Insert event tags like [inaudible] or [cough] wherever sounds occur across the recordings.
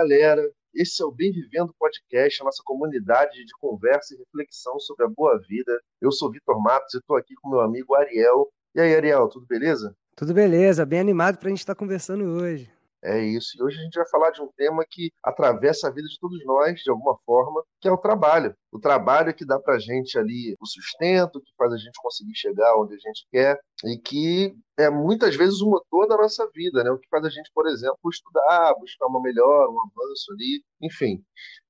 galera. Esse é o Bem Vivendo Podcast, a nossa comunidade de conversa e reflexão sobre a boa vida. Eu sou Vitor Matos e estou aqui com meu amigo Ariel. E aí, Ariel, tudo beleza? Tudo beleza, bem animado para a gente estar tá conversando hoje. É isso. E hoje a gente vai falar de um tema que atravessa a vida de todos nós, de alguma forma, que é o trabalho. O trabalho que dá para a gente ali o sustento, que faz a gente conseguir chegar onde a gente quer e que é muitas vezes o motor da nossa vida, né? O que faz a gente, por exemplo, estudar, buscar uma melhor, um avanço ali, enfim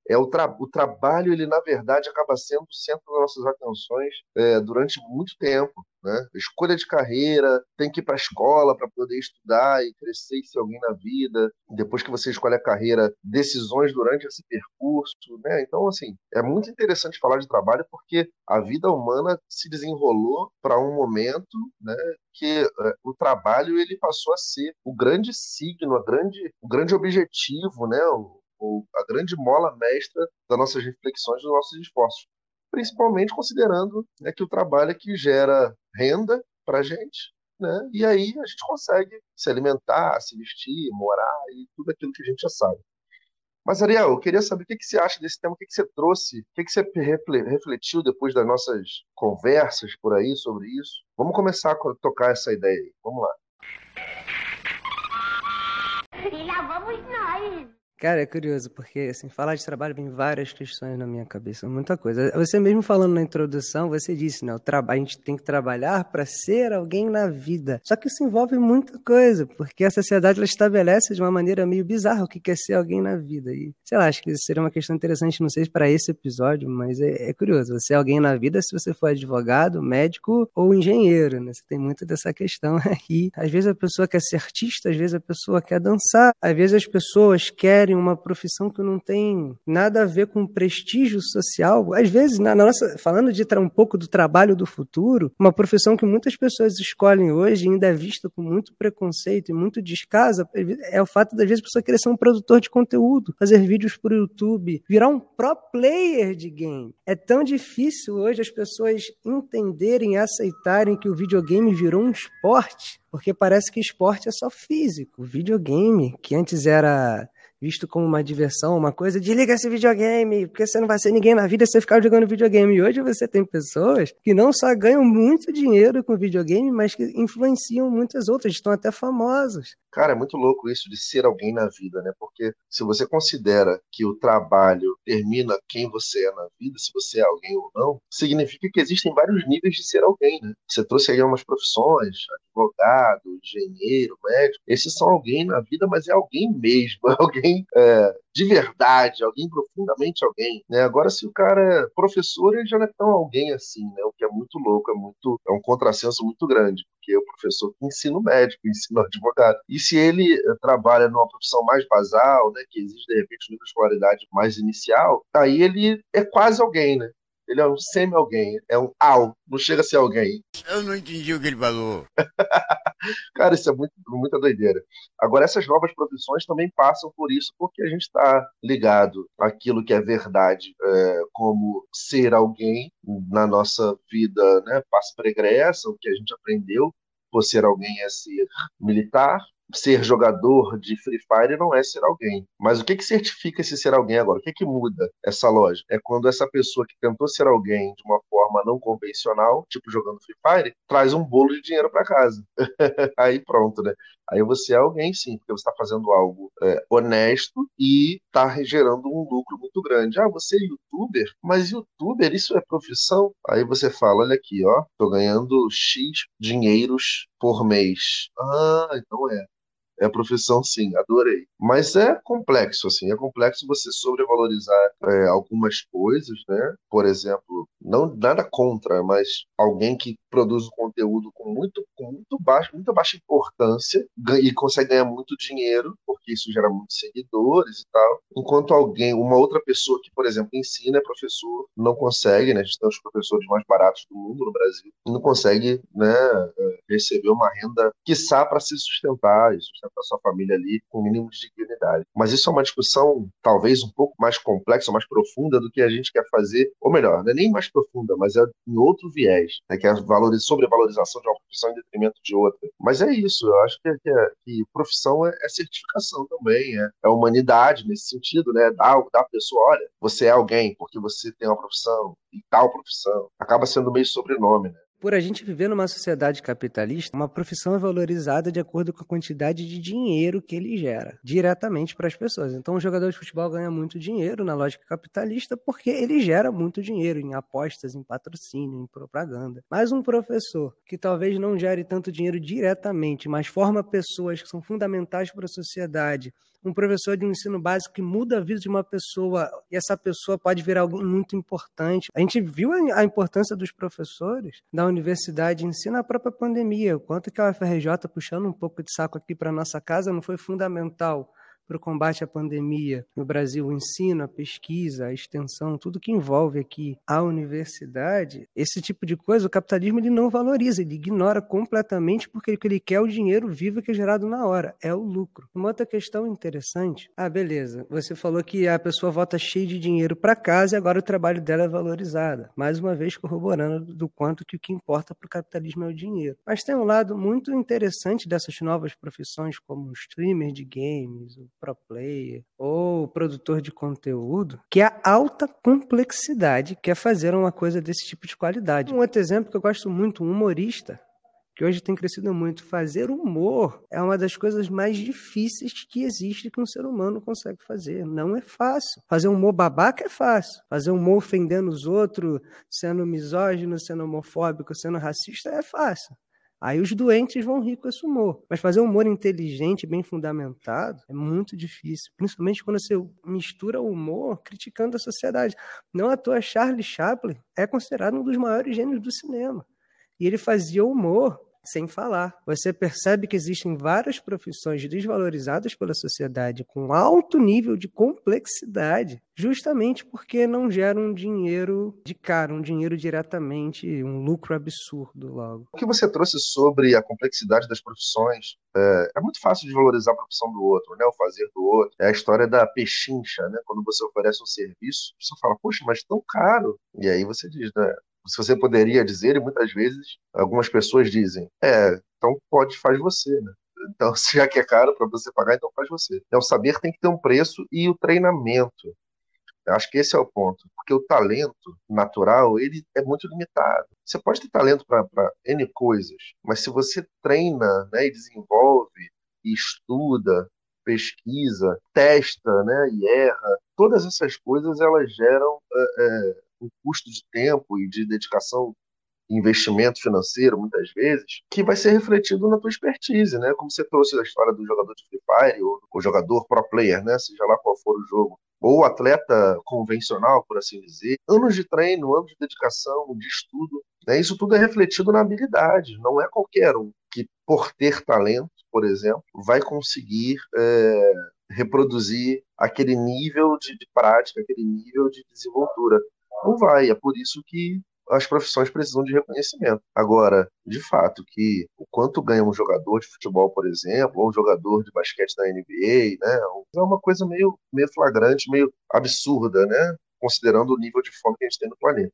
é o, tra o trabalho ele na verdade acaba sendo o centro das nossas atenções é, durante muito tempo né? escolha de carreira tem que ir para a escola para poder estudar e crescer e ser alguém na vida depois que você escolhe a carreira decisões durante esse percurso né então assim é muito interessante falar de trabalho porque a vida humana se desenrolou para um momento né que é, o trabalho ele passou a ser o grande signo, a grande, o grande objetivo, né? O, a grande mola mestra das nossas reflexões, dos nossos esforços. Principalmente considerando né, que o trabalho é que gera renda para a gente, né? e aí a gente consegue se alimentar, se vestir, morar e tudo aquilo que a gente já sabe. Mas, Ariel, eu queria saber o que, você acha desse tema, o que, que você trouxe, o que, que você refletiu depois das nossas conversas por aí sobre isso. Vamos começar a tocar essa ideia aí. Vamos lá. E lá vamos nós. Cara, é curioso, porque assim, falar de trabalho vem várias questões na minha cabeça, muita coisa. Você mesmo falando na introdução, você disse, né, o trabalho, a gente tem que trabalhar para ser alguém na vida. Só que isso envolve muita coisa, porque a sociedade ela estabelece de uma maneira meio bizarra o que quer ser alguém na vida. E, sei lá, acho que isso seria uma questão interessante, não sei se para esse episódio, mas é, é, curioso. Você é alguém na vida se você for advogado, médico ou engenheiro, né? Você tem muito dessa questão [laughs] aí. Às vezes a pessoa quer ser artista, às vezes a pessoa quer dançar, às vezes as pessoas querem uma profissão que não tem nada a ver com prestígio social. Às vezes, na nossa, falando de um pouco do trabalho do futuro, uma profissão que muitas pessoas escolhem hoje ainda é vista com muito preconceito e muito descaso, é o fato das vezes a pessoa querer ser um produtor de conteúdo, fazer vídeos para o YouTube, virar um pro player de game. É tão difícil hoje as pessoas entenderem e aceitarem que o videogame virou um esporte, porque parece que esporte é só físico. Videogame, que antes era visto como uma diversão, uma coisa, desliga esse videogame, porque você não vai ser ninguém na vida se você ficar jogando videogame. E hoje você tem pessoas que não só ganham muito dinheiro com videogame, mas que influenciam muitas outras, estão até famosas. Cara, é muito louco isso de ser alguém na vida, né? Porque se você considera que o trabalho termina quem você é na vida, se você é alguém ou não, significa que existem vários níveis de ser alguém, né? Você trouxe aí umas profissões, advogado, engenheiro, médico. Esses são alguém na vida, mas é alguém mesmo, é [laughs] alguém é, de verdade, alguém profundamente alguém. Né? Agora, se o cara é professor, ele já não é tão alguém assim, né? O que é muito louco, é muito é um contrassenso muito grande, porque o professor ensina o médico, ensina o [laughs] advogado. E se ele eh, trabalha numa profissão mais basal, né, que exige de repente um nível de escolaridade mais inicial, aí ele é quase alguém, né? Ele é um semi-alguém, é um ao, não chega a ser alguém. Eu não entendi o que ele falou. [laughs] Cara, isso é muito, muita doideira. Agora, essas novas profissões também passam por isso, porque a gente está ligado àquilo que é verdade, é, como ser alguém na nossa vida, né, passo pregressa, o que a gente aprendeu, por ser alguém é ser militar, ser jogador de Free Fire não é ser alguém. Mas o que, que certifica esse ser alguém agora? O que, que muda essa lógica? É quando essa pessoa que tentou ser alguém de uma forma não convencional, tipo jogando Free Fire, traz um bolo de dinheiro para casa. [laughs] Aí pronto, né? Aí você é alguém sim, porque você está fazendo algo é, honesto e está gerando um lucro muito grande. Ah, você é youtuber? Mas youtuber, isso é profissão? Aí você fala, olha aqui, ó, tô ganhando X dinheiros por mês. Ah, então é. É profissão, sim, adorei. Mas é complexo, assim, é complexo você sobrevalorizar é, algumas coisas, né? Por exemplo, não nada contra, mas alguém que produz um conteúdo com muito, com muito baixo, muita baixa importância e consegue ganhar muito dinheiro, porque isso gera muitos seguidores e tal. Enquanto alguém, uma outra pessoa que, por exemplo, ensina, é professor, não consegue, né? A gente tem os professores mais baratos do mundo no Brasil, não consegue, né, é, receber uma renda, quiçá, para se sustentar e sustentar sua família ali com mínimo de dignidade. Mas isso é uma discussão talvez um pouco mais complexa, mais profunda do que a gente quer fazer, ou melhor, não é nem mais profunda, mas é em outro viés, né, que é sobrevalorização de uma profissão em detrimento de outra. Mas é isso, eu acho que, que, é, que profissão é, é, certificação também, é, é, humanidade nesse sentido, né? Da pessoa, olha, você é alguém porque você tem uma profissão e tal profissão. Acaba sendo meio sobrenome, né? Por a gente viver numa sociedade capitalista, uma profissão é valorizada de acordo com a quantidade de dinheiro que ele gera, diretamente para as pessoas. Então, o jogador de futebol ganha muito dinheiro na lógica capitalista porque ele gera muito dinheiro em apostas, em patrocínio, em propaganda. Mas um professor que talvez não gere tanto dinheiro diretamente, mas forma pessoas que são fundamentais para a sociedade, um professor de um ensino básico que muda a vida de uma pessoa e essa pessoa pode virar algo muito importante. A gente viu a importância dos professores da universidade em si na própria pandemia, o quanto que a UFRJ, puxando um pouco de saco aqui para nossa casa, não foi fundamental para o combate à pandemia no Brasil, o ensino, a pesquisa, a extensão, tudo que envolve aqui a universidade, esse tipo de coisa o capitalismo ele não valoriza, ele ignora completamente porque ele quer o dinheiro vivo que é gerado na hora, é o lucro. Uma outra questão interessante, ah, beleza, você falou que a pessoa volta cheia de dinheiro para casa e agora o trabalho dela é valorizado, mais uma vez corroborando do quanto que o que importa para o capitalismo é o dinheiro. Mas tem um lado muito interessante dessas novas profissões como streamer de games, pro player ou produtor de conteúdo, que é a alta complexidade que é fazer uma coisa desse tipo de qualidade. Um outro exemplo que eu gosto muito, um humorista, que hoje tem crescido muito. Fazer humor é uma das coisas mais difíceis que existe que um ser humano consegue fazer. Não é fácil. Fazer humor babaca é fácil. Fazer humor ofendendo os outros, sendo misógino, sendo homofóbico, sendo racista é fácil. Aí os doentes vão rir com esse humor. Mas fazer um humor inteligente, bem fundamentado, é muito difícil. Principalmente quando você mistura o humor criticando a sociedade. Não à toa, Charlie Chaplin é considerado um dos maiores gênios do cinema. E ele fazia humor sem falar. Você percebe que existem várias profissões desvalorizadas pela sociedade com alto nível de complexidade, justamente porque não geram dinheiro de cara, um dinheiro diretamente, um lucro absurdo logo. O que você trouxe sobre a complexidade das profissões é, é muito fácil de valorizar a profissão do outro, né? O fazer do outro. É a história da pechincha, né? Quando você oferece um serviço, você fala, poxa, mas tão caro. E aí você diz, né? Se você poderia dizer, e muitas vezes algumas pessoas dizem, é, então pode, faz você, né? [laughs] Então, já que é caro para você pagar, então faz você. Então, o saber tem que ter um preço e o treinamento. Eu acho que esse é o ponto, porque o talento natural ele é muito limitado. Você pode ter talento para n coisas, mas se você treina, né, e desenvolve, e estuda, pesquisa, testa, né, e erra, todas essas coisas elas geram é, um custo de tempo e de dedicação investimento financeiro, muitas vezes, que vai ser refletido na tua expertise, né? Como você trouxe a história do jogador de Free Fire, ou o jogador pro player, né? Seja lá qual for o jogo. Ou atleta convencional, por assim dizer. Anos de treino, anos de dedicação, de estudo. Né? Isso tudo é refletido na habilidade. Não é qualquer um que, por ter talento, por exemplo, vai conseguir é, reproduzir aquele nível de, de prática, aquele nível de desenvoltura não vai. É por isso que as profissões precisam de reconhecimento. Agora, de fato, que o quanto ganha um jogador de futebol, por exemplo, ou um jogador de basquete da NBA, né, é uma coisa meio, meio flagrante, meio absurda, né, considerando o nível de fome que a gente tem no planeta.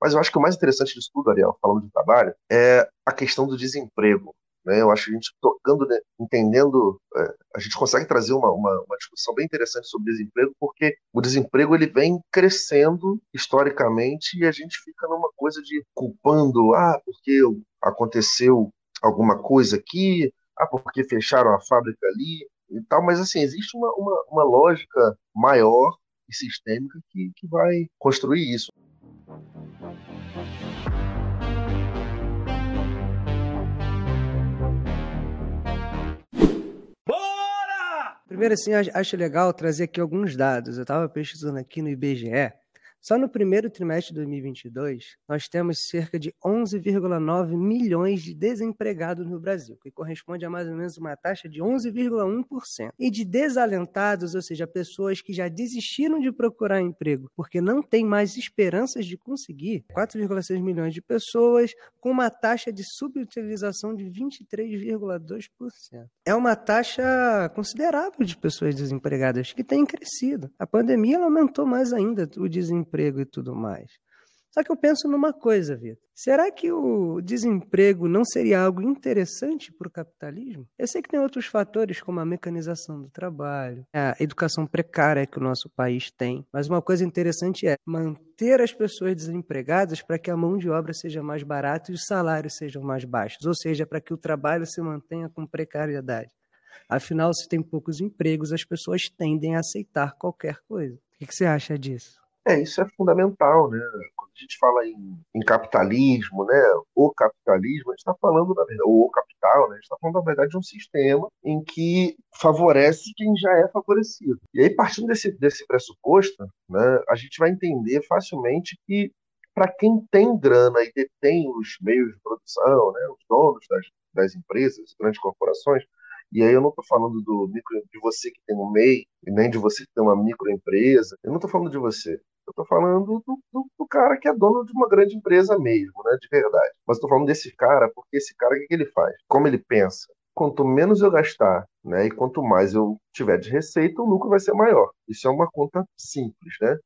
Mas eu acho que o mais interessante disso tudo, Ariel, falando de trabalho, é a questão do desemprego. Né? Eu acho que a gente tocando, né, entendendo, é, a gente consegue trazer uma, uma, uma, discussão bem interessante sobre desemprego, porque o desemprego ele vem crescendo historicamente e a gente fica numa coisa de culpando, ah, porque aconteceu alguma coisa aqui, ah, porque fecharam a fábrica ali e tal, mas assim, existe uma, uma, uma lógica maior e sistêmica que, que vai construir isso. Primeiro, assim, acho legal trazer aqui alguns dados. Eu estava pesquisando aqui no IBGE só no primeiro trimestre de 2022, nós temos cerca de 11,9 milhões de desempregados no Brasil, que corresponde a mais ou menos uma taxa de 11,1%. E de desalentados, ou seja, pessoas que já desistiram de procurar emprego porque não têm mais esperanças de conseguir, 4,6 milhões de pessoas, com uma taxa de subutilização de 23,2%. É uma taxa considerável de pessoas desempregadas que tem crescido. A pandemia aumentou mais ainda o desemprego emprego e tudo mais. Só que eu penso numa coisa, Vitor. Será que o desemprego não seria algo interessante para o capitalismo? Eu sei que tem outros fatores, como a mecanização do trabalho, a educação precária que o nosso país tem, mas uma coisa interessante é manter as pessoas desempregadas para que a mão de obra seja mais barata e os salários sejam mais baixos, ou seja, para que o trabalho se mantenha com precariedade. Afinal, se tem poucos empregos, as pessoas tendem a aceitar qualquer coisa. O que você acha disso? É, isso é fundamental, né? Quando a gente fala em, em capitalismo, né? O capitalismo, a gente está falando, na verdade, o capital, né? A gente está falando, na verdade, de um sistema em que favorece quem já é favorecido. E aí, partindo desse, desse pressuposto, né, a gente vai entender facilmente que para quem tem grana e detém os meios de produção, né, os donos das, das empresas, grandes corporações, e aí eu não estou falando do micro, de você que tem um MEI, nem de você que tem uma microempresa. Eu não estou falando de você. Eu estou falando do, do, do, cara que é dono de uma grande empresa mesmo, né, de verdade. Mas estou falando desse cara porque esse cara, o que, que ele faz? Como ele pensa? Quanto menos eu gastar, né, e quanto mais eu tiver de receita, o lucro vai ser maior. Isso é uma conta simples, né?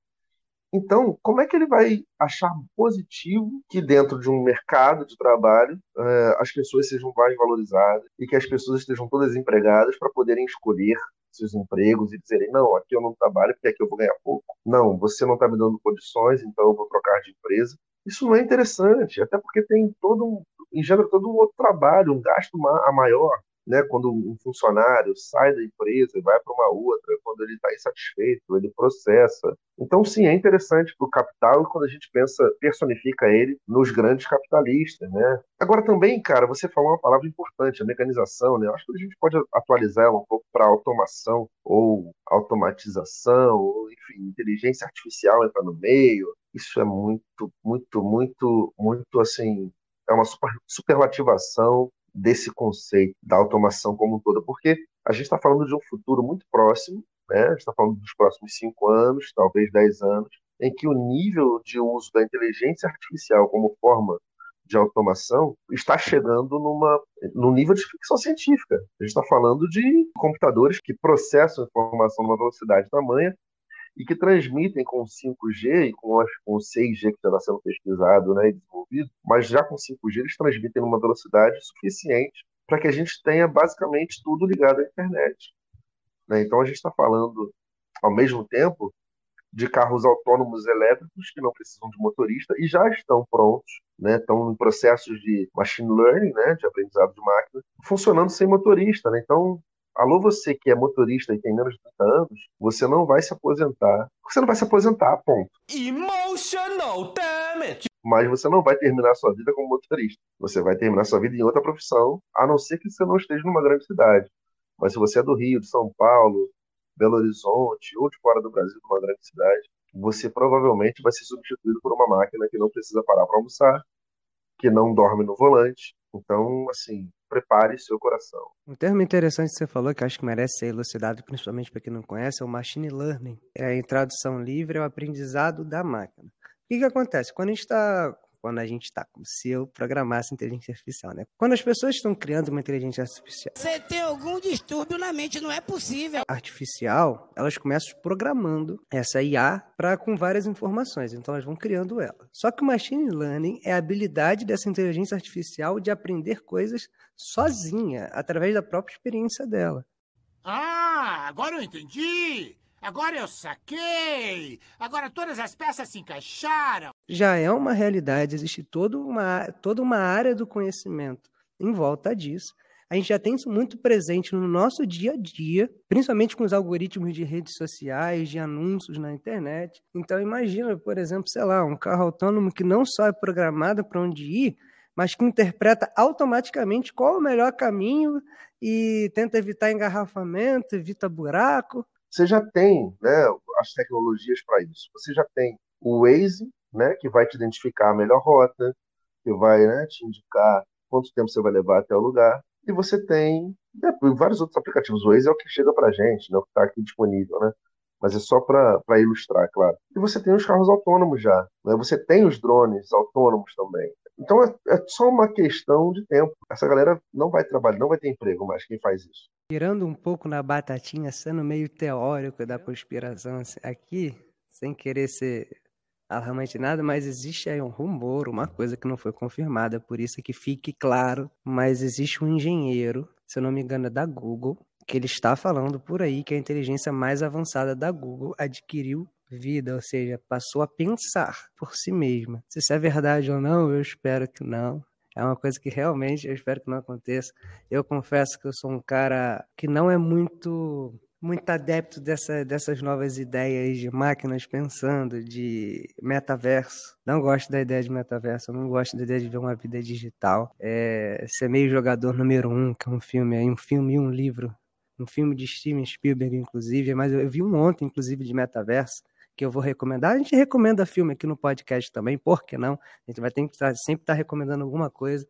Então, como é que ele vai achar positivo que dentro de um mercado de trabalho uh, as pessoas sejam mais valorizadas e que as pessoas estejam todas empregadas para poderem escolher seus empregos e dizerem não, aqui eu não trabalho porque aqui eu vou ganhar pouco. Não, você não está me dando condições, então eu vou trocar de empresa. Isso não é interessante, até porque tem todo um, engendra todo um outro trabalho, um gasto a maior né, quando um funcionário sai da empresa e vai para uma outra, quando ele está insatisfeito, ele processa. Então, sim, é interessante para o capital quando a gente pensa, personifica ele nos grandes capitalistas, né? Agora também, cara, você falou uma palavra importante, a mecanização, né? Acho que a gente pode atualizar ela um pouco para automação ou automatização, ou, enfim, inteligência artificial entrar no meio. Isso é muito, muito, muito, muito, assim, é uma super, superlativação desse conceito da automação como um todo, porque a gente está falando de um futuro muito próximo, né? a gente está falando dos próximos cinco anos, talvez dez anos, em que o nível de uso da inteligência artificial como forma de automação está chegando numa, num nível de ficção científica. A gente está falando de computadores que processam informação numa velocidade tamanha e que transmitem com 5G e com, com 6G que está sendo pesquisado né, e desenvolvido, mas já com 5G eles transmitem numa velocidade suficiente para que a gente tenha basicamente tudo ligado à internet. Né? Então a gente está falando, ao mesmo tempo, de carros autônomos elétricos que não precisam de motorista e já estão prontos, né? estão em processos de machine learning, né? de aprendizado de máquina, funcionando sem motorista. Né? Então Alô, você que é motorista e tem menos de 30 anos, você não vai se aposentar. Você não vai se aposentar, ponto. Emotional damage! Mas você não vai terminar sua vida como motorista. Você vai terminar sua vida em outra profissão, a não ser que você não esteja numa grande cidade. Mas se você é do Rio, de São Paulo, Belo Horizonte ou de fora do Brasil, de uma grande cidade, você provavelmente vai ser substituído por uma máquina que não precisa parar para almoçar, que não dorme no volante. Então, assim, prepare seu coração. Um termo interessante que você falou, que acho que merece ser elucidado, principalmente para quem não conhece, é o machine learning. É em tradução livre, é o aprendizado da máquina. O que, que acontece? Quando a gente está quando a gente está como se eu programasse inteligência artificial, né? Quando as pessoas estão criando uma inteligência artificial. Você tem algum distúrbio na mente, não é possível. Artificial, elas começam programando essa IA para com várias informações, então elas vão criando ela. Só que o machine learning é a habilidade dessa inteligência artificial de aprender coisas sozinha, através da própria experiência dela. Ah, agora eu entendi. Agora eu saquei! Agora todas as peças se encaixaram! Já é uma realidade, existe toda uma, toda uma área do conhecimento em volta disso. A gente já tem isso muito presente no nosso dia a dia, principalmente com os algoritmos de redes sociais, de anúncios na internet. Então imagina, por exemplo, sei lá, um carro autônomo que não só é programado para onde ir, mas que interpreta automaticamente qual o melhor caminho e tenta evitar engarrafamento, evita buraco você já tem né, as tecnologias para isso. Você já tem o Waze, né, que vai te identificar a melhor rota, que vai né, te indicar quanto tempo você vai levar até o lugar. E você tem né, vários outros aplicativos. O Waze é o que chega para a gente, né, o que está aqui disponível, né? Mas é só para ilustrar, claro. E você tem os carros autônomos já. Né? Você tem os drones autônomos também. Então é, é, só uma questão de tempo. Essa galera não vai trabalhar, não vai ter emprego mais quem faz isso. Tirando um pouco na batatinha, sendo meio teórico da conspiração aqui, sem querer ser alarmante nada, mas existe aí um rumor, uma coisa que não foi confirmada, por isso que fique claro, mas existe um engenheiro, se eu não me engano é da Google, que ele está falando por aí que a inteligência mais avançada da Google adquiriu vida, ou seja, passou a pensar por si mesma. Se isso é verdade ou não, eu espero que não. É uma coisa que realmente eu espero que não aconteça. Eu confesso que eu sou um cara que não é muito muito adepto dessa, dessas novas ideias de máquinas pensando, de metaverso. Não gosto da ideia de metaverso, não gosto da ideia de ver uma vida digital. É, ser meio jogador número um, que é um filme, um filme e um livro. Um filme de Steven Spielberg, inclusive, mas eu vi um ontem, inclusive, de metaverso, que eu vou recomendar. A gente recomenda filme aqui no podcast também, por que não? A gente vai ter que sempre estar tá recomendando alguma coisa.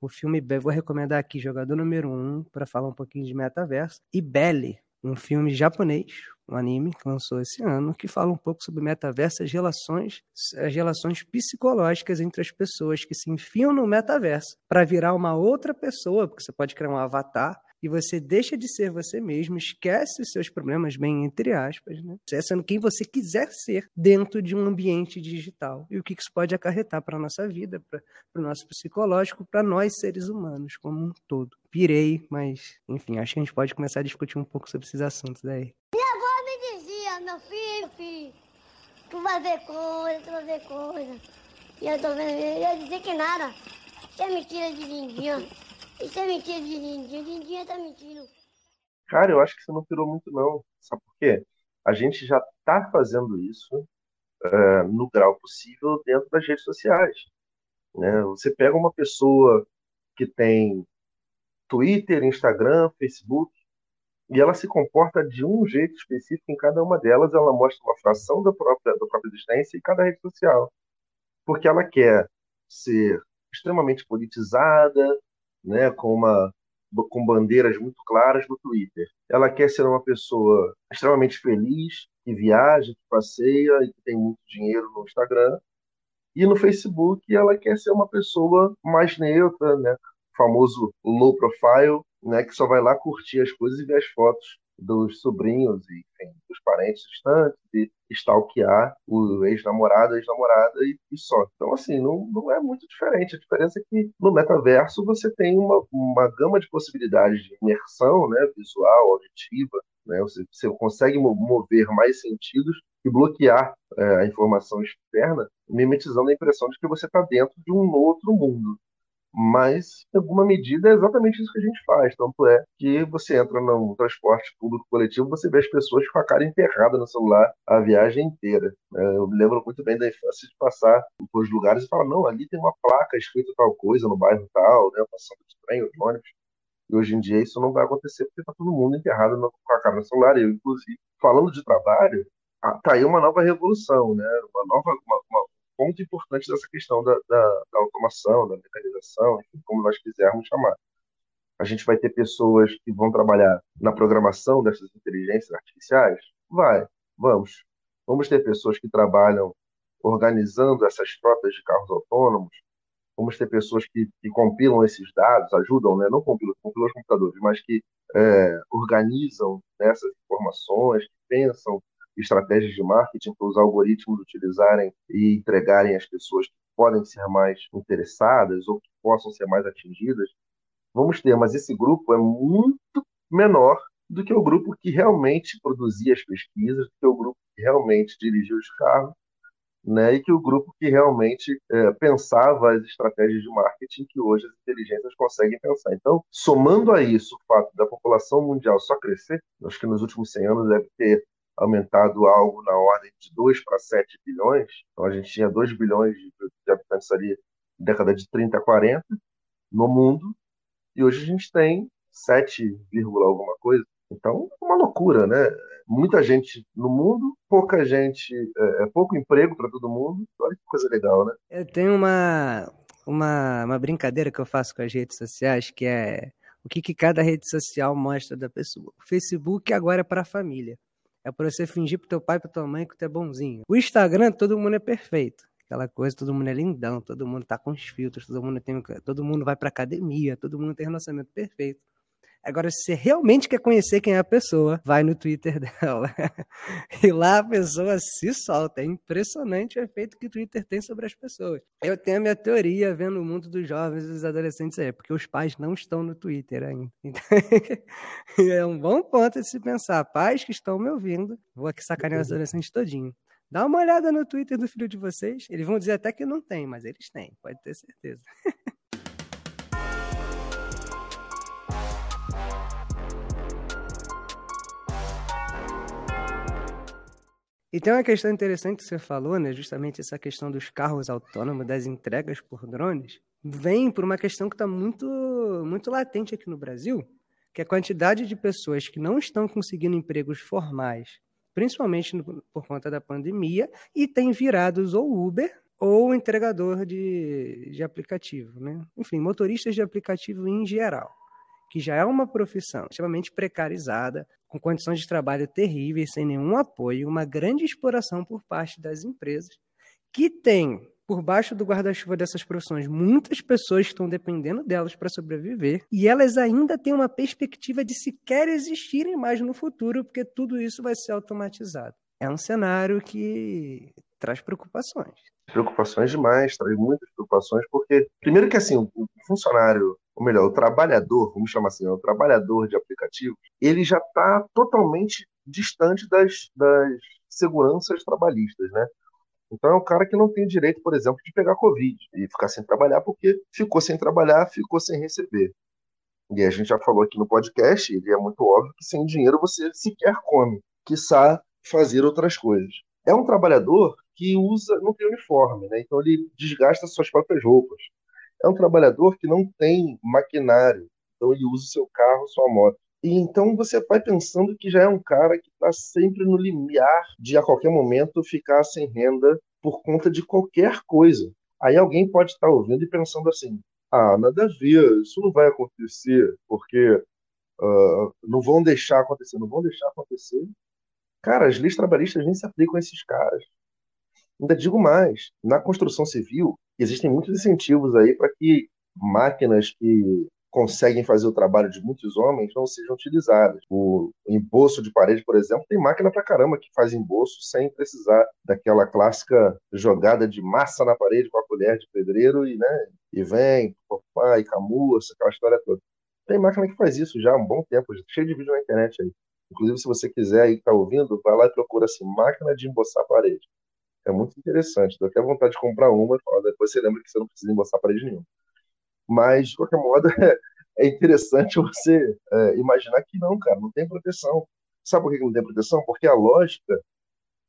O filme, vou recomendar aqui Jogador Número 1, um, para falar um pouquinho de metaverso, e Belly, um filme japonês, um anime que lançou esse ano, que fala um pouco sobre metaverso as relações, as relações psicológicas entre as pessoas que se enfiam no metaverso para virar uma outra pessoa, porque você pode criar um avatar e você deixa de ser você mesmo, esquece os seus problemas, bem entre aspas, né? Você é sendo quem você quiser ser dentro de um ambiente digital. E o que isso pode acarretar para a nossa vida, para o nosso psicológico, para nós seres humanos como um todo. Pirei, mas, enfim, acho que a gente pode começar a discutir um pouco sobre esses assuntos aí. Minha avó me dizia, meu filho, filho, tu vai ver coisa, tu vai ver coisa. E eu tô vendo, eu ia dizer que nada. Isso é mentira de lindinho. Isso é mentira de Lindinha. Lindinha tá mentindo. Cara, eu acho que você não pirou muito, não. Sabe por quê? A gente já tá fazendo isso uh, no grau possível dentro das redes sociais. Né? Você pega uma pessoa que tem Twitter, Instagram, Facebook, e ela se comporta de um jeito específico em cada uma delas, ela mostra uma fração da própria, da própria existência em cada rede social. Porque ela quer ser extremamente politizada, né, com uma com bandeiras muito claras no Twitter. Ela quer ser uma pessoa extremamente feliz, que viaja, que passeia e que tem muito dinheiro no Instagram. E no Facebook ela quer ser uma pessoa mais neutra, né, o famoso low profile, né, que só vai lá curtir as coisas e ver as fotos dos sobrinhos e enfim, dos parentes distantes e stalkear o ex-namorado, ex-namorada e, e, só. Então, assim, não, não é muito diferente. A diferença é que no metaverso você tem uma, uma gama de possibilidades de imersão né, visual, auditiva, né, você, você consegue mover mais sentidos e bloquear é, a informação externa, mimetizando a impressão de que você está dentro de um outro mundo mas em alguma medida é exatamente isso que a gente faz. Tanto é que você entra no transporte público coletivo, você vê as pessoas com a cara enterrada no celular a viagem inteira. É, eu me lembro muito bem da infância de passar por os lugares e falar: não, ali tem uma placa escrita tal coisa no bairro tal, né, passando de trem, de ônibus. E hoje em dia isso não vai acontecer porque está todo mundo enterrado com a cara no celular. Eu, inclusive, falando de trabalho, ah, tá aí uma nova revolução, né? Uma nova, uma, uma, ponto importante dessa questão da, da, da automação, da mecanização, enfim, como nós quisermos chamar. A gente vai ter pessoas que vão trabalhar na programação dessas inteligências artificiais? Vai, vamos. Vamos ter pessoas que trabalham organizando essas frotas de carros autônomos. Vamos ter pessoas que, que compilam esses dados, ajudam, né? não compilam, compilam os computadores, mas que é, organizam essas informações, que pensam estratégias de marketing para os algoritmos utilizarem e entregarem às pessoas que podem ser mais interessadas ou que possam ser mais atingidas. Vamos ter, mas esse grupo é muito menor do que o grupo que realmente produzia as pesquisas, do que o grupo que realmente dirigia os carros, né, e que o grupo que realmente é, pensava as estratégias de marketing que hoje as inteligências conseguem pensar. Então, somando a isso o fato da população mundial só crescer, acho que nos últimos 100 anos deve ter aumentado algo na ordem de 2 para 7 bilhões. Então a gente tinha 2 bilhões de, de habitantes ali na década de 30 a 40 no mundo, e hoje a gente tem 7, alguma coisa. Então uma loucura, né? Muita gente no mundo, pouca gente, é, é pouco emprego para todo mundo. Olha que coisa legal, né? Eu tenho uma, uma, uma brincadeira que eu faço com as redes sociais que é o que, que cada rede social mostra da pessoa. O Facebook agora é para a família. É para você fingir pro teu pai pra tua mãe que tu é bonzinho. O Instagram, todo mundo é perfeito. Aquela coisa, todo mundo é lindão, todo mundo tá com os filtros, todo mundo tem, todo mundo vai pra academia, todo mundo tem relacionamento perfeito. Agora, se você realmente quer conhecer quem é a pessoa, vai no Twitter [laughs] dela. e lá a pessoa se solta. É impressionante o efeito que o Twitter tem sobre as pessoas. Eu tenho a minha teoria vendo o mundo dos jovens e dos adolescentes aí, porque os pais não estão no Twitter ainda. [laughs] Então, é um bom ponto de se pensar. Pais que estão me ouvindo, vou aqui sacanear os adolescentes todinho. Dá uma olhada no Twitter do filho de vocês. Eles vão dizer até que não tem, mas eles têm, pode ter certeza. [laughs] E tem uma questão interessante que você falou, né? Justamente essa questão dos carros autônomos, das entregas por drones, vem por uma questão que está muito, muito latente aqui no Brasil, que é a quantidade de pessoas que não estão conseguindo empregos formais, principalmente por conta da pandemia, e têm virados ou Uber ou entregador de, de aplicativo, né? Enfim, motoristas de aplicativo em geral que já é uma profissão extremamente precarizada, com condições de trabalho terríveis, sem nenhum apoio, uma grande exploração por parte das empresas, que tem por baixo do guarda-chuva dessas profissões muitas pessoas estão dependendo delas para sobreviver, e elas ainda têm uma perspectiva de sequer existirem mais no futuro, porque tudo isso vai ser automatizado. É um cenário que traz preocupações. Preocupações demais, traz muitas preocupações, porque, primeiro que assim, o funcionário ou melhor, o trabalhador, vamos chamar assim, o trabalhador de aplicativo, ele já está totalmente distante das, das seguranças trabalhistas, né? Então é um cara que não tem direito, por exemplo, de pegar Covid e ficar sem trabalhar porque ficou sem trabalhar, ficou sem receber. E a gente já falou aqui no podcast, é muito óbvio que sem dinheiro você sequer come, quiçá fazer outras coisas. É um trabalhador que usa, não tem uniforme, né? Então ele desgasta suas próprias roupas é um trabalhador que não tem maquinário, então ele usa o seu carro, sua moto. E então você vai pensando que já é um cara que está sempre no limiar de a qualquer momento ficar sem renda por conta de qualquer coisa. Aí alguém pode estar ouvindo e pensando assim: ah, nada a ver, isso não vai acontecer, porque uh, não vão deixar acontecer, não vão deixar acontecer. Cara, as leis trabalhistas nem se aplicam a esses caras. Ainda digo mais: na construção civil, existem muitos incentivos aí para que máquinas que conseguem fazer o trabalho de muitos homens não sejam utilizadas. O emboço de parede, por exemplo, tem máquina pra caramba que faz emboço sem precisar daquela clássica jogada de massa na parede com a colher de pedreiro e, né, e vem, papai, e camurça, aquela história toda. Tem máquina que faz isso já há um bom tempo, cheio de vídeo na internet aí. Inclusive, se você quiser aí que tá ouvindo, vai lá e procura assim, máquina de emboçar parede. É muito interessante. Dá até vontade de comprar uma depois você lembra que você não precisa emboçar parede nenhuma. Mas, de qualquer modo, [laughs] é, interessante você é, imaginar que não, cara, não tem proteção. Sabe por que não tem proteção? Porque a lógica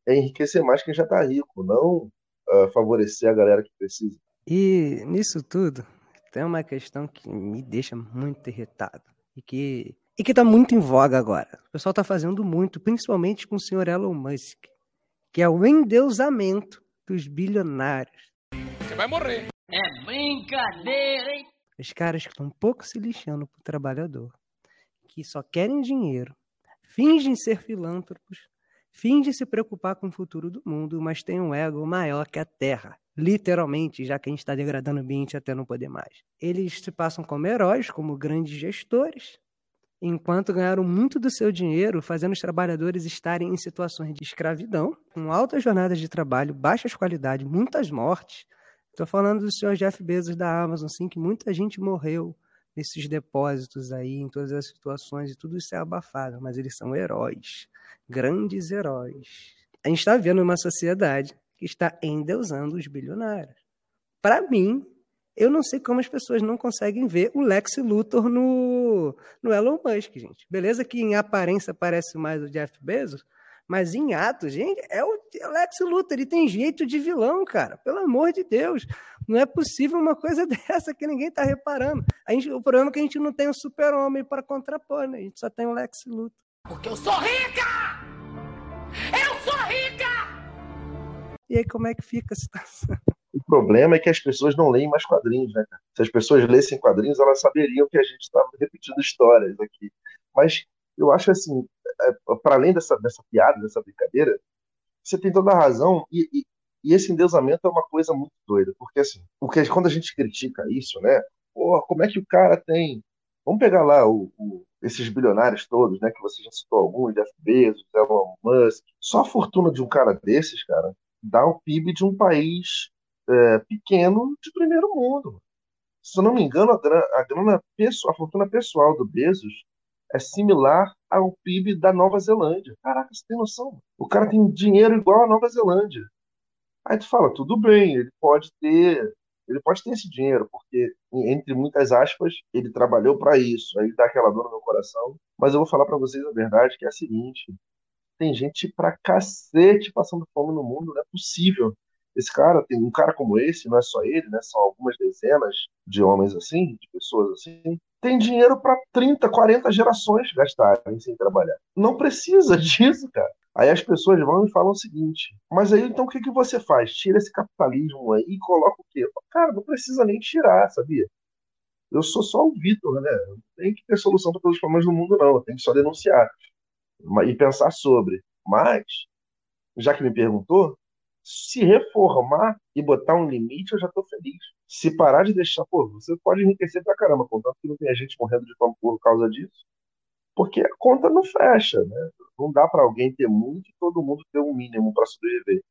é enriquecer mais quem já está rico, não uh, favorecer a galera que precisa. E nisso tudo, tem uma questão que me deixa muito irritado e que e que está muito em voga agora. O pessoal está fazendo muito, principalmente com o senhor Elon Musk que é o endeusamento dos bilionários. Você vai morrer. É brincadeira, hein? Os caras que estão um pouco se lixando pro trabalhador, que só querem dinheiro, fingem ser filântropos, fingem se preocupar com o futuro do mundo, mas têm um ego maior que a Terra. Literalmente, já que a gente está degradando o ambiente até não poder mais. Eles se passam como heróis, como grandes gestores, enquanto ganharam muito do seu dinheiro fazendo os trabalhadores estarem em situações de escravidão, com altas jornadas de trabalho, baixas qualidades, muitas mortes. Estou falando do senhor Jeff Bezos da Amazon, sim, que muita gente morreu nesses depósitos aí, em todas as situações, e tudo isso é abafado, mas eles são heróis, grandes heróis. A gente está vendo uma sociedade que está endeusando os bilionários. Para mim, eu não sei como as pessoas não conseguem ver o Lex Luthor no, no Elon Musk, gente. Beleza que em aparência parece mais o Jeff Bezos, mas em atos, gente, é o Lex Luthor. Ele tem jeito de vilão, cara. Pelo amor de Deus. Não é possível uma coisa [laughs] dessa que ninguém tá reparando. A gente, o problema é que a gente não tem um super-homem para contrapor, né? A gente só tem o Lex Luthor. Porque eu sou rica! Eu sou rica! E aí, como é que fica a situação? [laughs] O problema é que as pessoas não leem mais quadrinhos, né? Se as pessoas lessem quadrinhos, elas saberiam que a gente estava repetindo histórias aqui. Mas eu acho assim, é, para além dessa, dessa piada, dessa brincadeira, você tem toda a razão e, e, e, esse endeusamento é uma coisa muito doida, porque assim, porque quando a gente critica isso, né? Pô, como é que o cara tem? Vamos pegar lá o, o esses bilionários todos, né, que você já citou alguns, Jeff Bezos, Elon Musk, só a fortuna de um cara desses, cara, dá o PIB de um país é, pequeno de primeiro mundo. Se eu não me engano, a grana, a, grana a fortuna pessoal do Bezos é similar ao PIB da Nova Zelândia. Caraca, você tem noção? O cara tem dinheiro igual a Nova Zelândia. Aí tu fala, tudo bem, ele pode ter, ele pode ter esse dinheiro, porque entre muitas aspas, ele trabalhou para isso. Aí dá aquela dor no meu coração. Mas eu vou falar para vocês a verdade, que é a seguinte: tem gente pra cacete passando fome no mundo, não é possível. Esse cara, tem um cara como esse, não é só ele, né? São algumas dezenas de homens assim, de pessoas assim, tem dinheiro para 30, 40 gerações gastarem sem trabalhar. Não precisa [laughs] disso, cara. Aí as pessoas vão e falam o seguinte: mas aí então o que, que você faz? Tira esse capitalismo aí e coloca o quê? Cara, não precisa nem tirar, sabia? Eu sou só o Vitor, né? Não tem que ter solução para todos os problemas do mundo, não. Tenho que só denunciar e pensar sobre. Mas, já que me perguntou, se reformar e botar um limite, eu já estou feliz. Se parar de deixar, pô, você pode enriquecer pra caramba, contanto que não tem gente morrendo de fome por causa disso. Porque a conta não fecha, né? Não dá para alguém ter muito e todo mundo ter um mínimo para sobreviver.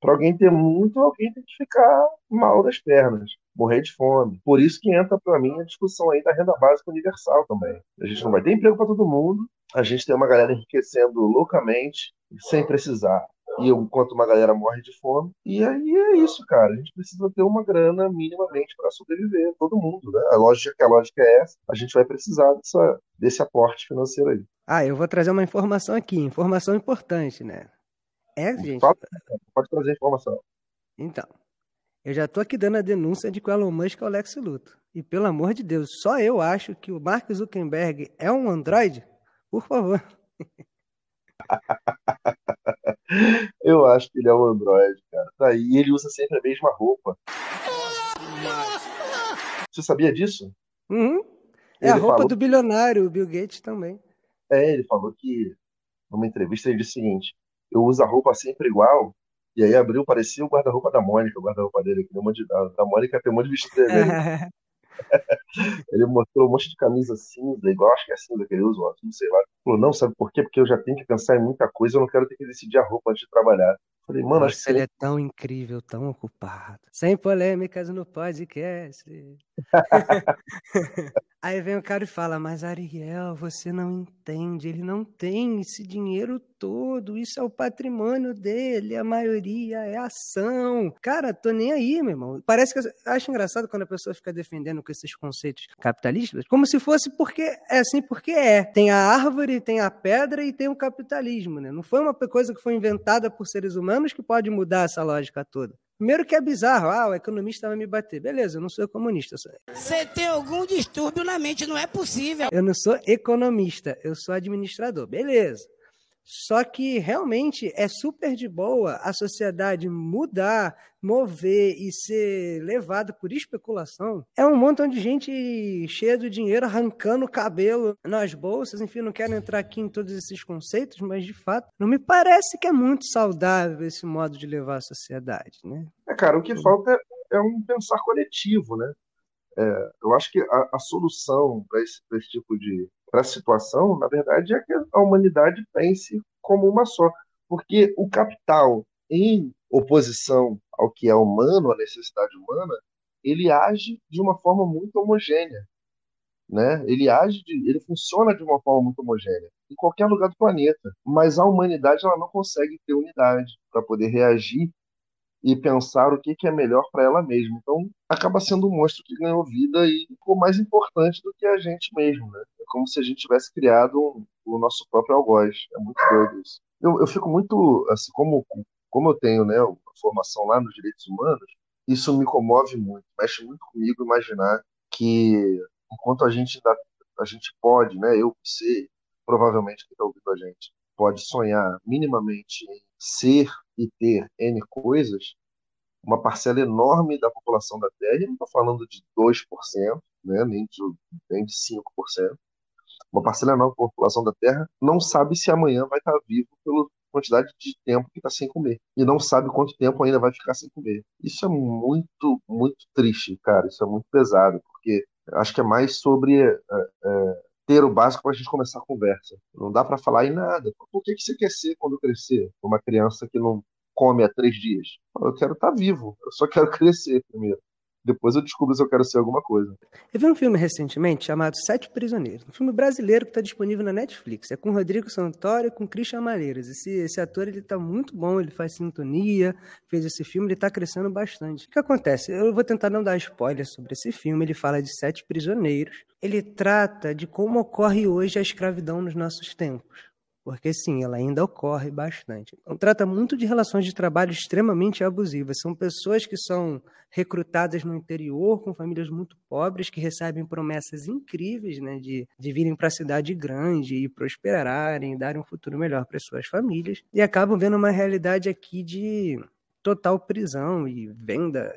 Para alguém ter muito, alguém tem que ficar mal das pernas, morrer de fome. Por isso que entra para mim a discussão aí da renda básica universal também. A gente não vai ter emprego para todo mundo, a gente tem uma galera enriquecendo loucamente sem precisar. E enquanto uma galera morre de fome. E aí é isso, cara. A gente precisa ter uma grana minimamente para sobreviver, todo mundo, né? A lógica a lógica é essa, a gente vai precisar dessa, desse aporte financeiro aí. Ah, eu vou trazer uma informação aqui, informação importante, né? É, gente. Pode, pode trazer informação. Então, eu já tô aqui dando a denúncia de que o Elon Musk é o Lex Luthor. E pelo amor de Deus, só eu acho que o Mark Zuckerberg é um Android? Por favor. [laughs] eu acho que ele é um Android, cara. Tá aí, ele usa sempre a mesma roupa. Você sabia disso? Uhum. É ele a roupa falou... do bilionário, o Bill Gates também. É, ele falou que numa entrevista ele disse o seguinte: eu uso a roupa sempre igual. E aí abriu, parecia o guarda-roupa da Mônica, o guarda-roupa dele, que um de, da, da Mônica tem um monte de vestido dele. [laughs] ele mostrou um monte de camisa cinza, igual acho que é cinza que ele usa, não sei lá. Falou, não, sabe por quê? Porque eu já tenho que pensar em muita coisa, eu não quero ter que decidir a roupa antes de trabalhar. Falei, mano, Nossa, acho que... ele é tão incrível, tão ocupado. Sem polêmicas no podcast. [laughs] Aí vem o cara e fala, mas Ariel, você não entende, ele não tem esse dinheiro todo, isso é o patrimônio dele, a maioria é ação. Cara, tô nem aí, meu irmão. Parece que eu acho engraçado quando a pessoa fica defendendo com esses conceitos capitalistas, como se fosse porque é assim porque é. Tem a árvore, tem a pedra e tem o capitalismo, né? Não foi uma coisa que foi inventada por seres humanos que pode mudar essa lógica toda. Primeiro que é bizarro, ah, o economista vai me bater. Beleza, eu não sou comunista. Você tem algum distúrbio na mente, não é possível. Eu não sou economista, eu sou administrador. Beleza. Só que realmente é super de boa a sociedade mudar, mover e ser levada por especulação. É um montão de gente cheia de dinheiro arrancando cabelo nas bolsas. Enfim, não quero entrar aqui em todos esses conceitos, mas de fato não me parece que é muito saudável esse modo de levar a sociedade, né? É, cara, o que falta é um pensar coletivo, né? É, eu acho que a, a solução para esse, esse tipo de para a situação, na verdade, é que a humanidade pense como uma só. Porque o capital, em oposição ao que é humano, à necessidade humana, ele age de uma forma muito homogênea. Né? Ele age, de, ele funciona de uma forma muito homogênea em qualquer lugar do planeta. Mas a humanidade ela não consegue ter unidade para poder reagir e pensar o que, que é melhor para ela mesma. Então, acaba sendo um monstro que ganhou vida e ficou mais importante do que a gente mesmo. Né? É como se a gente tivesse criado um, o nosso próprio algoz. É muito doido isso. Eu, eu fico muito, assim, como, como eu tenho né, formação lá nos direitos humanos, isso me comove muito, mexe muito comigo imaginar que enquanto a gente ainda, a gente pode, né, eu, você, provavelmente quem está ouvindo a gente, pode sonhar minimamente em ser e ter N coisas, uma parcela enorme da população da Terra, e não estou falando de 2%, né, nem, de, nem de 5%, uma parcela enorme da população da Terra não sabe se amanhã vai estar vivo pela quantidade de tempo que está sem comer. E não sabe quanto tempo ainda vai ficar sem comer. Isso é muito, muito triste, cara. Isso é muito pesado, porque acho que é mais sobre é, é, o básico para a gente começar a conversa. Não dá para falar em nada. Por que, que você quer ser quando crescer? Uma criança que não come há três dias. Eu quero estar tá vivo. Eu só quero [laughs] crescer primeiro. Depois eu descubro se eu quero ser alguma coisa. Eu vi um filme recentemente chamado Sete Prisioneiros. Um filme brasileiro que está disponível na Netflix. É com Rodrigo Santoro e com Christian Maleiras. Esse, esse ator ele tá muito bom, ele faz sintonia, fez esse filme, ele está crescendo bastante. O que acontece? Eu vou tentar não dar spoiler sobre esse filme. Ele fala de sete prisioneiros. Ele trata de como ocorre hoje a escravidão nos nossos tempos porque sim, ela ainda ocorre bastante. Então, trata muito de relações de trabalho extremamente abusivas. São pessoas que são recrutadas no interior, com famílias muito pobres, que recebem promessas incríveis né, de, de virem para a cidade grande e prosperarem, darem um futuro melhor para suas famílias, e acabam vendo uma realidade aqui de total prisão e venda,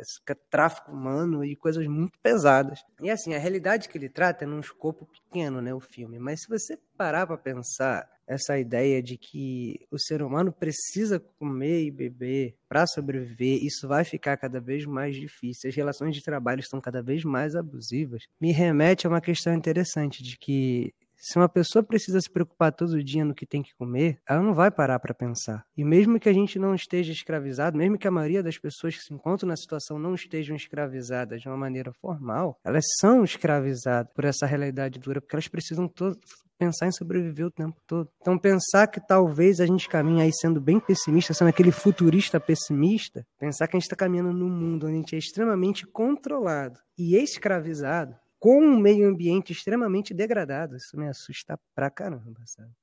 tráfico humano e coisas muito pesadas. E assim, a realidade que ele trata é num escopo pequeno, né, o filme, mas se você parar para pensar essa ideia de que o ser humano precisa comer e beber para sobreviver, isso vai ficar cada vez mais difícil. As relações de trabalho estão cada vez mais abusivas. Me remete a uma questão interessante de que se uma pessoa precisa se preocupar todo dia no que tem que comer, ela não vai parar para pensar. E mesmo que a gente não esteja escravizado, mesmo que a maioria das pessoas que se encontram na situação não estejam escravizadas de uma maneira formal, elas são escravizadas por essa realidade dura, porque elas precisam todo, pensar em sobreviver o tempo todo. Então, pensar que talvez a gente caminhe aí sendo bem pessimista, sendo aquele futurista pessimista, pensar que a gente está caminhando num mundo onde a gente é extremamente controlado e escravizado, com um meio ambiente extremamente degradado. Isso me assusta pra caramba, sabe?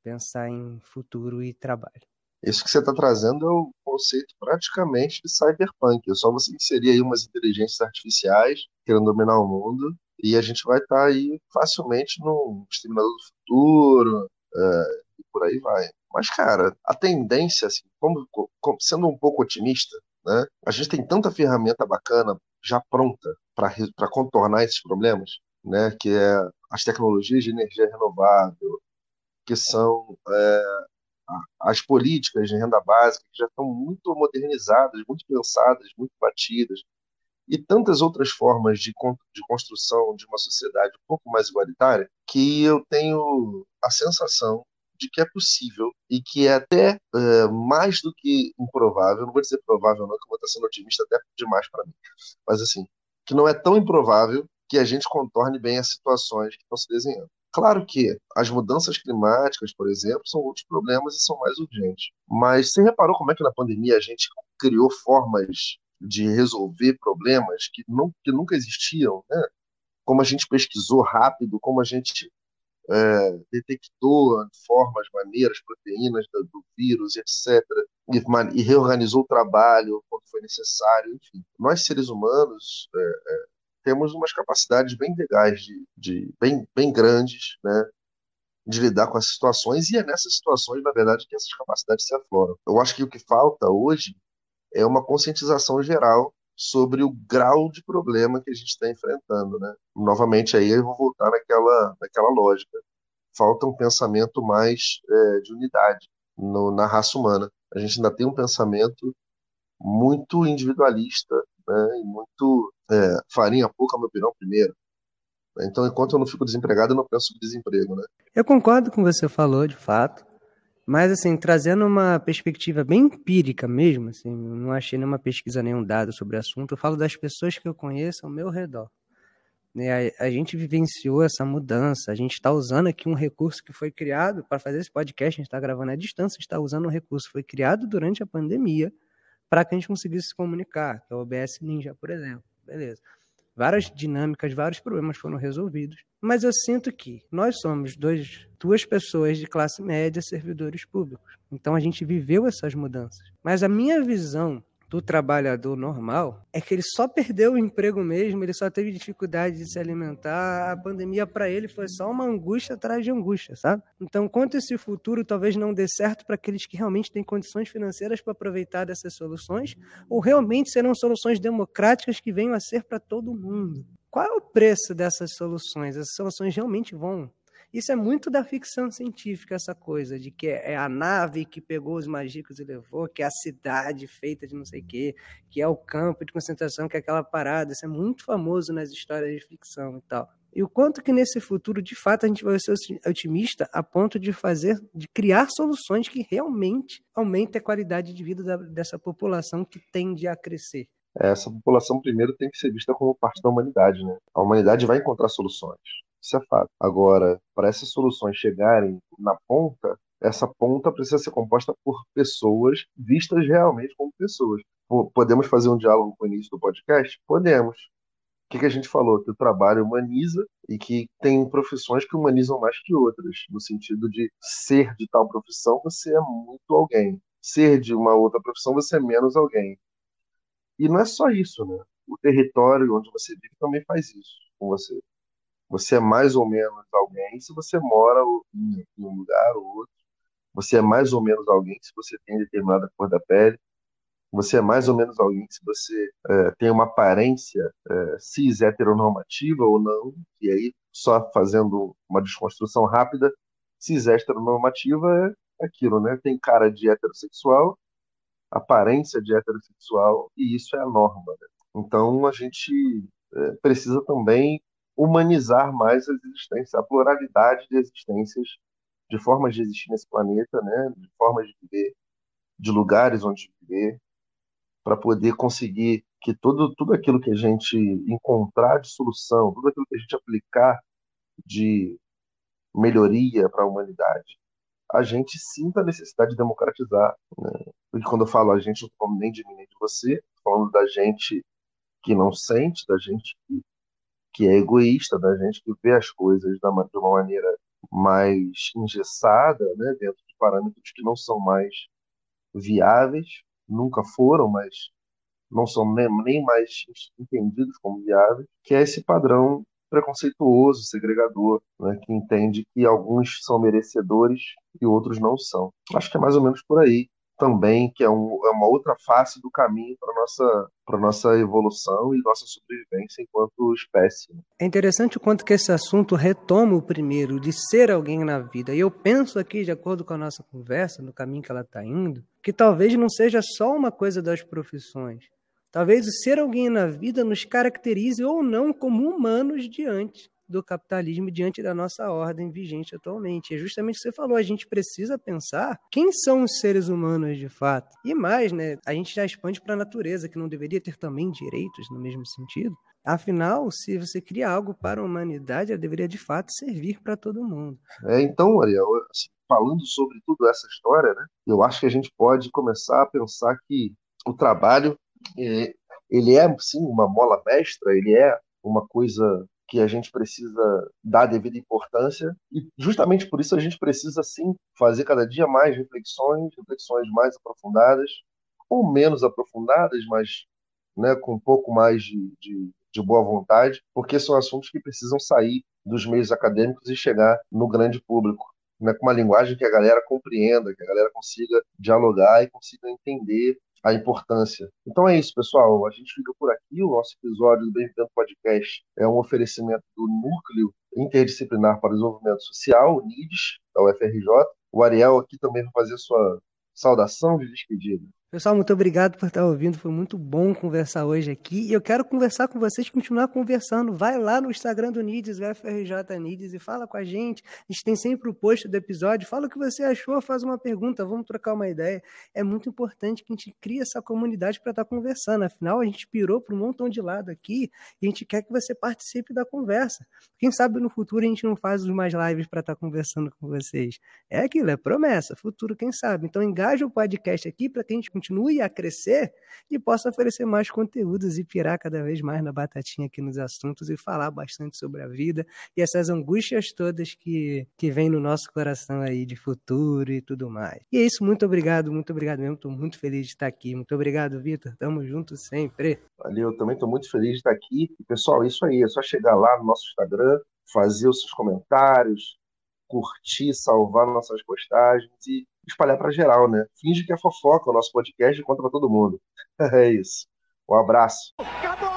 Pensar em futuro e trabalho. Isso que você está trazendo é o conceito praticamente de cyberpunk. É só você inserir aí umas inteligências artificiais querendo dominar o mundo e a gente vai estar tá aí facilmente no Exterminador do Futuro é, e por aí vai. Mas, cara, a tendência, assim, como, como, sendo um pouco otimista, né? A gente tem tanta ferramenta bacana já pronta para contornar esses problemas, né? Que é as tecnologias de energia renovável, que são é, as políticas de renda básica que já estão muito modernizadas, muito pensadas, muito batidas, e tantas outras formas de, de construção de uma sociedade um pouco mais igualitária, que eu tenho a sensação de que é possível e que é até é, mais do que improvável, não vou dizer provável não, que eu vou estar sendo otimista até demais para mim, mas assim, que não é tão improvável que a gente contorne bem as situações que estão se desenhando. Claro que as mudanças climáticas, por exemplo, são outros problemas e são mais urgentes. Mas você reparou como é que na pandemia a gente criou formas de resolver problemas que, não, que nunca existiam, né? Como a gente pesquisou rápido, como a gente é, detectou formas, maneiras, proteínas do, do vírus, etc., e, e, reorganizou o trabalho quando foi necessário, enfim. Nós, seres humanos, é, é, temos umas capacidades bem legais, de, de, bem, bem grandes, né? de lidar com as situações, e é nessas situações, na verdade, que essas capacidades se afloram. Eu acho que o que falta hoje é uma conscientização geral sobre o grau de problema que a gente está enfrentando, né? Novamente aí eu vou voltar naquela, naquela lógica. Falta um pensamento mais é, de unidade no, na raça humana. A gente ainda tem um pensamento muito individualista, né? E muito é, farinha pouca, meu pirão primeiro. Então, enquanto eu não fico desempregado, eu não penso em desemprego, né? Eu concordo com o que você falou, de fato. Mas, assim, trazendo uma perspectiva bem empírica mesmo, assim, não achei nenhuma pesquisa, nenhum dado sobre o assunto, eu falo das pessoas que eu conheço ao meu redor. Né, a, gente vivenciou essa mudança, a gente está usando aqui um recurso que foi criado para fazer esse podcast, a gente está gravando à distância, está usando um recurso que foi criado durante a pandemia para que a gente conseguisse se comunicar, que é o OBS Ninja, por exemplo. Beleza várias dinâmicas, vários problemas foram resolvidos. Mas eu sinto que nós somos dois, duas pessoas de classe média, servidores públicos. Então a gente viveu essas mudanças. Mas a minha visão do trabalhador normal é que ele só perdeu o emprego mesmo, ele só teve dificuldade de se alimentar. A pandemia para ele foi só uma angústia atrás de angústia, sabe? Então, quanto esse futuro talvez não dê certo para aqueles que realmente têm condições financeiras para aproveitar dessas soluções, ou realmente serão soluções democráticas que venham a ser para todo mundo. Qual é o preço dessas soluções? Essas soluções realmente vão isso é muito da ficção científica, essa coisa de que é a nave que pegou os magicos e levou, que é a cidade feita de não sei o quê, que é o campo de concentração, que é aquela parada. Isso é muito famoso nas histórias de ficção e tal. E o quanto que nesse futuro, de fato, a gente vai ser otimista a ponto de fazer, de criar soluções que realmente aumentem a qualidade de vida da, dessa população que tende a crescer. É, essa população primeiro tem que ser vista como parte da humanidade, né? A humanidade vai encontrar soluções. Isso é fato. Agora, para essas soluções chegarem na ponta, essa ponta precisa ser composta por pessoas vistas realmente como pessoas. Podemos fazer um diálogo com o início do podcast? Podemos. O que, que a gente falou? Que o trabalho humaniza e que tem profissões que humanizam mais que outras, no sentido de ser de tal profissão você é muito alguém, ser de uma outra profissão você é menos alguém. E não é só isso, né? O território onde você vive também faz isso com você. Você é mais ou menos alguém se você mora em um lugar ou outro. Você é mais ou menos alguém se você tem determinada cor da pele. Você é mais ou menos alguém se você é, tem uma aparência é, cis heteronormativa ou não. E aí, só fazendo uma desconstrução rápida, cis heteronormativa é aquilo, né? Tem cara de heterossexual, aparência de heterossexual, e isso é a norma. Né? Então, a gente é, precisa também humanizar mais as existências, a pluralidade de existências, de formas de existir nesse planeta, né? de formas de viver, de lugares onde viver, para poder conseguir que tudo, tudo aquilo que a gente encontrar de solução, tudo aquilo que a gente aplicar de melhoria para a humanidade, a gente sinta a necessidade de democratizar. Né? Porque quando eu falo a gente, não estou falando nem de mim nem de você, estou falando da gente que não sente, da gente que, que é egoísta, da gente que vê as coisas de uma maneira mais engessada, né? dentro de parâmetros que não são mais viáveis, nunca foram, mas não são nem, nem mais entendidos como viáveis, que é esse padrão preconceituoso, segregador, né, que entende que alguns são merecedores e outros não são. Acho que é mais ou menos por aí também, que é, um, é uma outra face do caminho para nossa para nossa evolução e nossa sobrevivência enquanto espécie. É interessante o quanto que esse assunto retoma o primeiro de ser alguém na vida. E eu penso aqui, de acordo com a nossa conversa, no caminho que ela está indo, que talvez não seja só uma coisa das profissões, Talvez o ser alguém na vida nos caracterize ou não como humanos diante do capitalismo, diante da nossa ordem vigente atualmente. É justamente o que você falou, a gente precisa pensar quem são os seres humanos de fato. E mais, né, a gente já expande para a natureza, que não deveria ter também direitos no mesmo sentido. Afinal, se você cria algo para a humanidade, ela deveria de fato servir para todo mundo. É, então, Ariel, assim, falando sobre tudo essa história, né, eu acho que a gente pode começar a pensar que o trabalho é, ele é sim uma mola mestra, ele é uma coisa que a gente precisa dar devida importância. E justamente por isso a gente precisa sim fazer cada dia mais reflexões, reflexões mais aprofundadas ou menos aprofundadas, mas né, com um pouco mais de, de, de boa vontade, porque são assuntos que precisam sair dos meios acadêmicos e chegar no grande público, né, com uma linguagem que a galera compreenda, que a galera consiga dialogar e consiga entender a importância. Então é isso, pessoal. A gente fica por aqui. O nosso episódio do Bem-vindo Podcast é um oferecimento do Núcleo Interdisciplinar para o Desenvolvimento Social, o NIDS, da UFRJ. O Ariel aqui também vai fazer sua saudação de despedida. Pessoal, muito obrigado por estar ouvindo. Foi muito bom conversar hoje aqui. E eu quero conversar com vocês, continuar conversando. Vai lá no Instagram do NIDS, o FRJ NIDS, e fala com a gente. A gente tem sempre o post do episódio. Fala o que você achou, faz uma pergunta, vamos trocar uma ideia. É muito importante que a gente crie essa comunidade para estar conversando. Afinal, a gente pirou para um montão de lado aqui e a gente quer que você participe da conversa. Quem sabe no futuro a gente não faz mais lives para estar conversando com vocês. É aquilo, é promessa. Futuro, quem sabe. Então, engaje o podcast aqui para que a gente continue a crescer e possa oferecer mais conteúdos e pirar cada vez mais na batatinha aqui nos assuntos e falar bastante sobre a vida e essas angústias todas que, que vêm no nosso coração aí de futuro e tudo mais. E é isso, muito obrigado, muito obrigado mesmo, estou muito feliz de estar aqui. Muito obrigado, Vitor, tamo junto sempre. Valeu, eu também estou muito feliz de estar aqui. E, pessoal, é isso aí, é só chegar lá no nosso Instagram, fazer os seus comentários, curtir, salvar nossas postagens e espalhar para geral, né? Finge que é fofoca o nosso podcast conta para todo mundo. [laughs] é isso. Um abraço. Acabou!